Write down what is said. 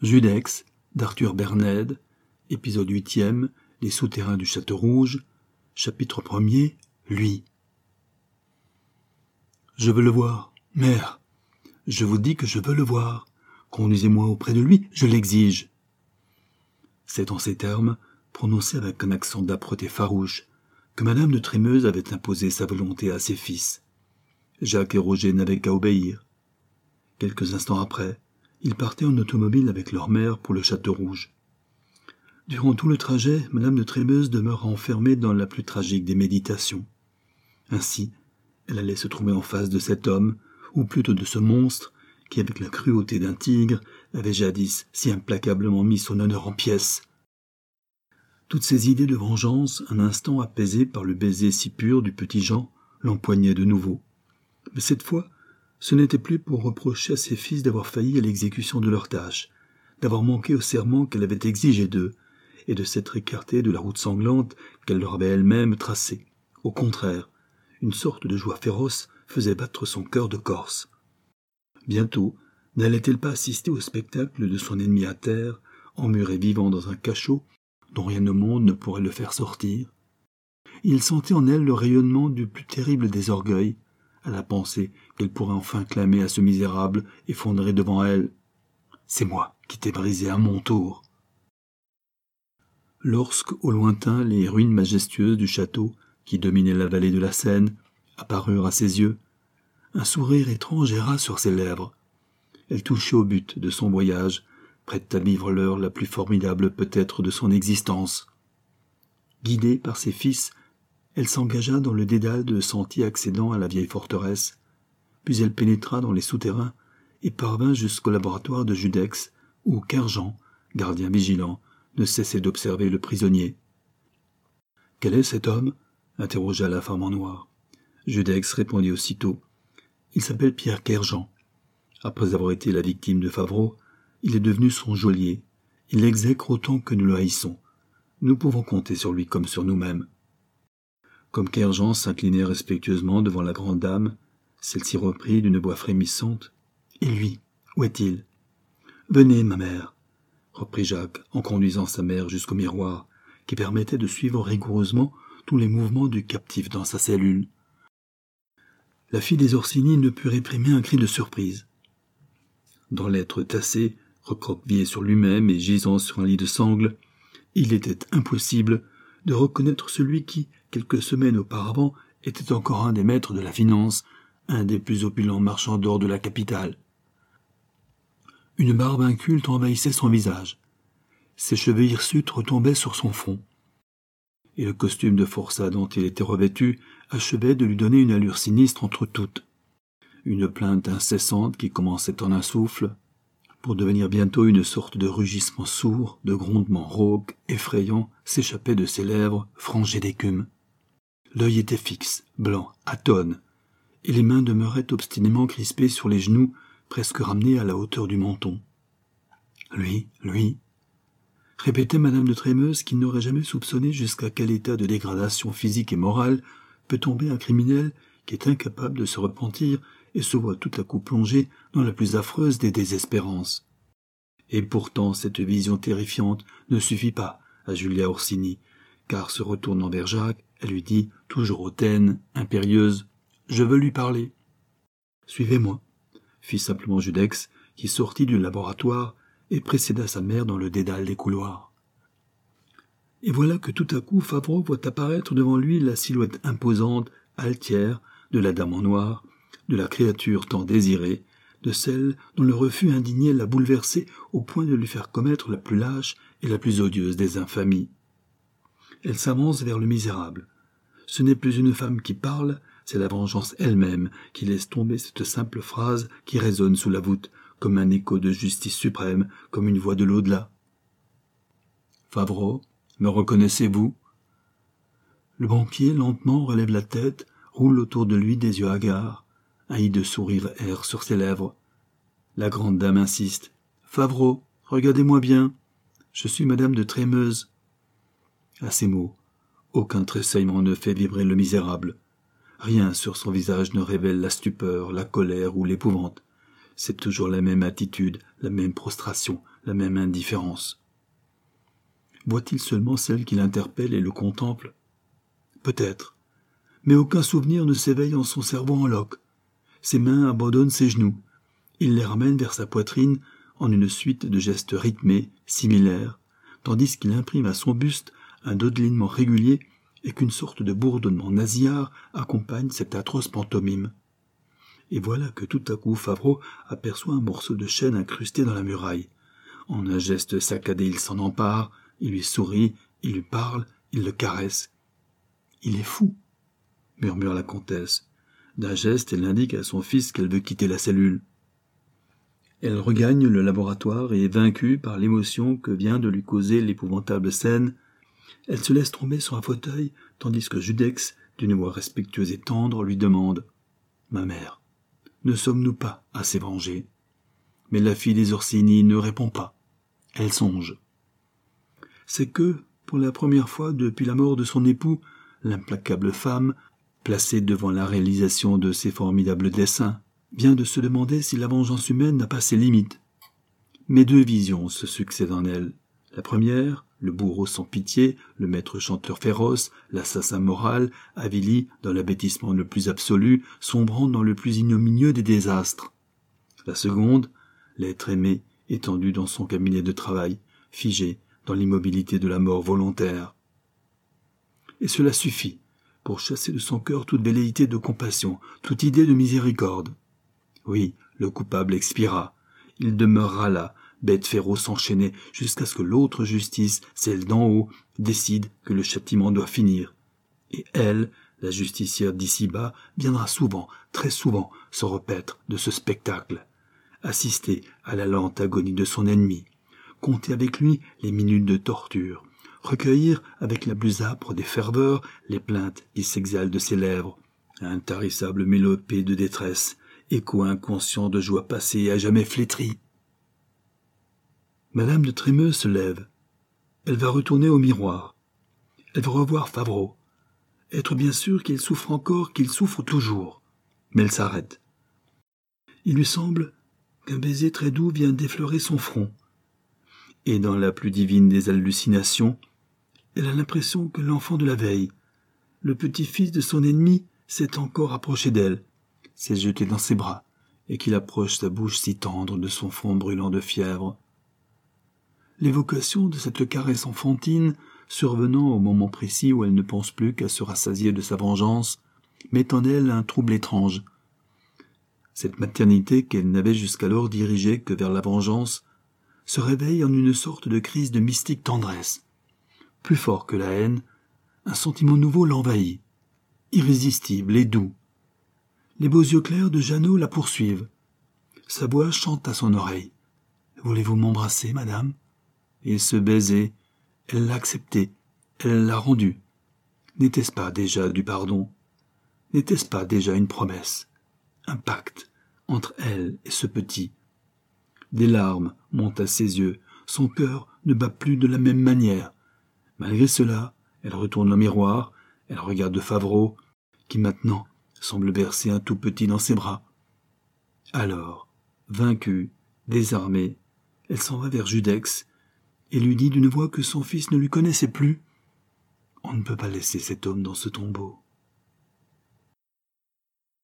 Judex, d'Arthur Berned, épisode huitième, Les souterrains du Château Rouge, chapitre premier, Lui. Je veux le voir, mère. Je vous dis que je veux le voir. Conduisez-moi auprès de lui, je l'exige. C'est en ces termes, prononcés avec un accent d'âpreté farouche, que madame de Trémeuse avait imposé sa volonté à ses fils. Jacques et Roger n'avaient qu'à obéir. Quelques instants après, ils partaient en automobile avec leur mère pour le Château Rouge. Durant tout le trajet, madame de Trémeuse demeura enfermée dans la plus tragique des méditations. Ainsi, elle allait se trouver en face de cet homme, ou plutôt de ce monstre, qui, avec la cruauté d'un tigre, avait jadis si implacablement mis son honneur en pièces. Toutes ces idées de vengeance, un instant apaisées par le baiser si pur du petit Jean, l'empoignaient de nouveau. Mais cette fois, ce n'était plus pour reprocher à ses fils d'avoir failli à l'exécution de leurs tâches, d'avoir manqué au serment qu'elle avait exigé d'eux, et de s'être écartée de la route sanglante qu'elle leur avait elle-même tracée. Au contraire, une sorte de joie féroce faisait battre son cœur de Corse. Bientôt, n'allait-elle pas assister au spectacle de son ennemi à terre, emmuré vivant dans un cachot dont rien au monde ne pourrait le faire sortir? Il sentait en elle le rayonnement du plus terrible des orgueils, à la pensée qu'elle pourrait enfin clamer à ce misérable effondré devant elle. C'est moi qui t'ai brisé à mon tour. Lorsque, au lointain, les ruines majestueuses du château, qui dominaient la vallée de la Seine, apparurent à ses yeux, un sourire étrange erra sur ses lèvres. Elle touchait au but de son voyage, prête à vivre l'heure la plus formidable peut-être de son existence. Guidée par ses fils elle s'engagea dans le dédale de sentiers accédant à la vieille forteresse, puis elle pénétra dans les souterrains et parvint jusqu'au laboratoire de Judex, où Kerjean, gardien vigilant, ne cessait d'observer le prisonnier. Quel est cet homme? interrogea la femme en noir. Judex répondit aussitôt. Il s'appelle Pierre Kerjean. Après avoir été la victime de Favreau, il est devenu son geôlier. Il l'exècre autant que nous le haïssons. Nous pouvons compter sur lui comme sur nous-mêmes. Comme Kerjean s'inclinait respectueusement devant la grande dame, celle-ci reprit d'une voix frémissante. Et lui, où est-il Venez, ma mère, reprit Jacques en conduisant sa mère jusqu'au miroir, qui permettait de suivre rigoureusement tous les mouvements du captif dans sa cellule. La fille des Orsini ne put réprimer un cri de surprise. Dans l'être tassé, recroquevillé sur lui-même et gisant sur un lit de sangle, il était impossible de reconnaître celui qui, quelques semaines auparavant, était encore un des maîtres de la finance, un des plus opulents marchands d'or de la capitale. Une barbe inculte envahissait son visage. Ses cheveux hirsutes retombaient sur son front. Et le costume de forçat dont il était revêtu achevait de lui donner une allure sinistre entre toutes. Une plainte incessante qui commençait en un souffle, pour devenir bientôt une sorte de rugissement sourd, de grondement rauque, effrayant, s'échappait de ses lèvres frangées d'écume. L'œil était fixe, blanc, atone, et les mains demeuraient obstinément crispées sur les genoux, presque ramenées à la hauteur du menton. Lui, lui, répétait madame de Trémeuse qui n'aurait jamais soupçonné jusqu'à quel état de dégradation physique et morale peut tomber un criminel qui est incapable de se repentir et se voit tout à coup plongé dans la plus affreuse des désespérances. Et pourtant cette vision terrifiante ne suffit pas à Julia Orsini, car se retournant vers Jacques, elle lui dit, toujours hautaine, impérieuse, Je veux lui parler. Suivez-moi, fit simplement Judex, qui sortit du laboratoire et précéda sa mère dans le dédale des couloirs. Et voilà que tout à coup Favreau voit apparaître devant lui la silhouette imposante, altière, de la dame en noir, de la créature tant désirée, de celle dont le refus indigné l'a bouleversé au point de lui faire commettre la plus lâche et la plus odieuse des infamies. Elle s'avance vers le misérable. Ce n'est plus une femme qui parle, c'est la vengeance elle-même qui laisse tomber cette simple phrase qui résonne sous la voûte, comme un écho de justice suprême, comme une voix de l'au-delà. Favreau, me reconnaissez-vous? Le banquier lentement relève la tête, roule autour de lui des yeux hagards, un de sourire erre sur ses lèvres. La grande dame insiste. Favreau, regardez-moi bien. Je suis madame de Trémeuse. À ces mots, aucun tressaillement ne fait vibrer le misérable. Rien sur son visage ne révèle la stupeur, la colère ou l'épouvante. c'est toujours la même attitude, la même prostration, la même indifférence. Voit-il seulement celle qui l'interpelle et le contemple? Peut-être. Mais aucun souvenir ne s'éveille en son cerveau en loque. Ses mains abandonnent ses genoux. Il les ramène vers sa poitrine en une suite de gestes rythmés, similaires, tandis qu'il imprime à son buste un dodelinement régulier et qu'une sorte de bourdonnement nasillard accompagne cette atroce pantomime. Et voilà que tout à coup Favreau aperçoit un morceau de chaîne incrusté dans la muraille. En un geste saccadé, il s'en empare, il lui sourit, il lui parle, il le caresse. Il est fou, murmure la comtesse. D'un geste, elle indique à son fils qu'elle veut quitter la cellule. Elle regagne le laboratoire et, vaincue par l'émotion que vient de lui causer l'épouvantable scène, elle se laisse tomber sur un fauteuil, tandis que Judex, d'une voix respectueuse et tendre, lui demande Ma mère, ne sommes-nous pas assez vengés Mais la fille des Orsini ne répond pas. Elle songe. C'est que, pour la première fois depuis la mort de son époux, l'implacable femme, placée devant la réalisation de ses formidables desseins, vient de se demander si la vengeance humaine n'a pas ses limites. Mais deux visions se succèdent en elle. La première, le bourreau sans pitié, le maître chanteur féroce, l'assassin moral, avili dans l'abêtissement le plus absolu, sombrant dans le plus ignominieux des désastres. La seconde, l'être aimé, étendu dans son cabinet de travail, figé dans l'immobilité de la mort volontaire. Et cela suffit pour chasser de son cœur toute velléité de compassion, toute idée de miséricorde. Oui, le coupable expira. Il demeurera là, bête féroce enchaînée, jusqu'à ce que l'autre justice, celle d'en haut, décide que le châtiment doit finir. Et elle, la justicière d'ici-bas, viendra souvent, très souvent, se repaître de ce spectacle, assister à la lente agonie de son ennemi, compter avec lui les minutes de torture, recueillir avec la plus âpre des ferveurs les plaintes qui s'exhalent de ses lèvres, intarissable mélopée de détresse, écho inconscient de joie passée et à jamais flétrie. Madame de Trémeux se lève. Elle va retourner au miroir. Elle va revoir Favreau. Être bien sûr qu'il souffre encore, qu'il souffre toujours. Mais elle s'arrête. Il lui semble qu'un baiser très doux vient d'effleurer son front. Et dans la plus divine des hallucinations, elle a l'impression que l'enfant de la veille, le petit-fils de son ennemi, s'est encore approché d'elle, s'est jeté dans ses bras, et qu'il approche sa bouche si tendre de son front brûlant de fièvre. L'évocation de cette caresse enfantine, survenant au moment précis où elle ne pense plus qu'à se rassasier de sa vengeance, met en elle un trouble étrange. Cette maternité qu'elle n'avait jusqu'alors dirigée que vers la vengeance se réveille en une sorte de crise de mystique tendresse. Plus fort que la haine, un sentiment nouveau l'envahit, irrésistible et doux. Les beaux yeux clairs de Jeannot la poursuivent. Sa voix chante à son oreille. Voulez-vous m'embrasser, madame? Il se baisait. Elle l'a accepté. Elle l'a rendu. N'était-ce pas déjà du pardon? N'était-ce pas déjà une promesse? Un pacte entre elle et ce petit Des larmes montent à ses yeux. Son cœur ne bat plus de la même manière. Malgré cela, elle retourne au miroir, elle regarde Favreau, qui maintenant semble bercer un tout petit dans ses bras. Alors, vaincue, désarmée, elle s'en va vers Judex et lui dit d'une voix que son fils ne lui connaissait plus. On ne peut pas laisser cet homme dans ce tombeau.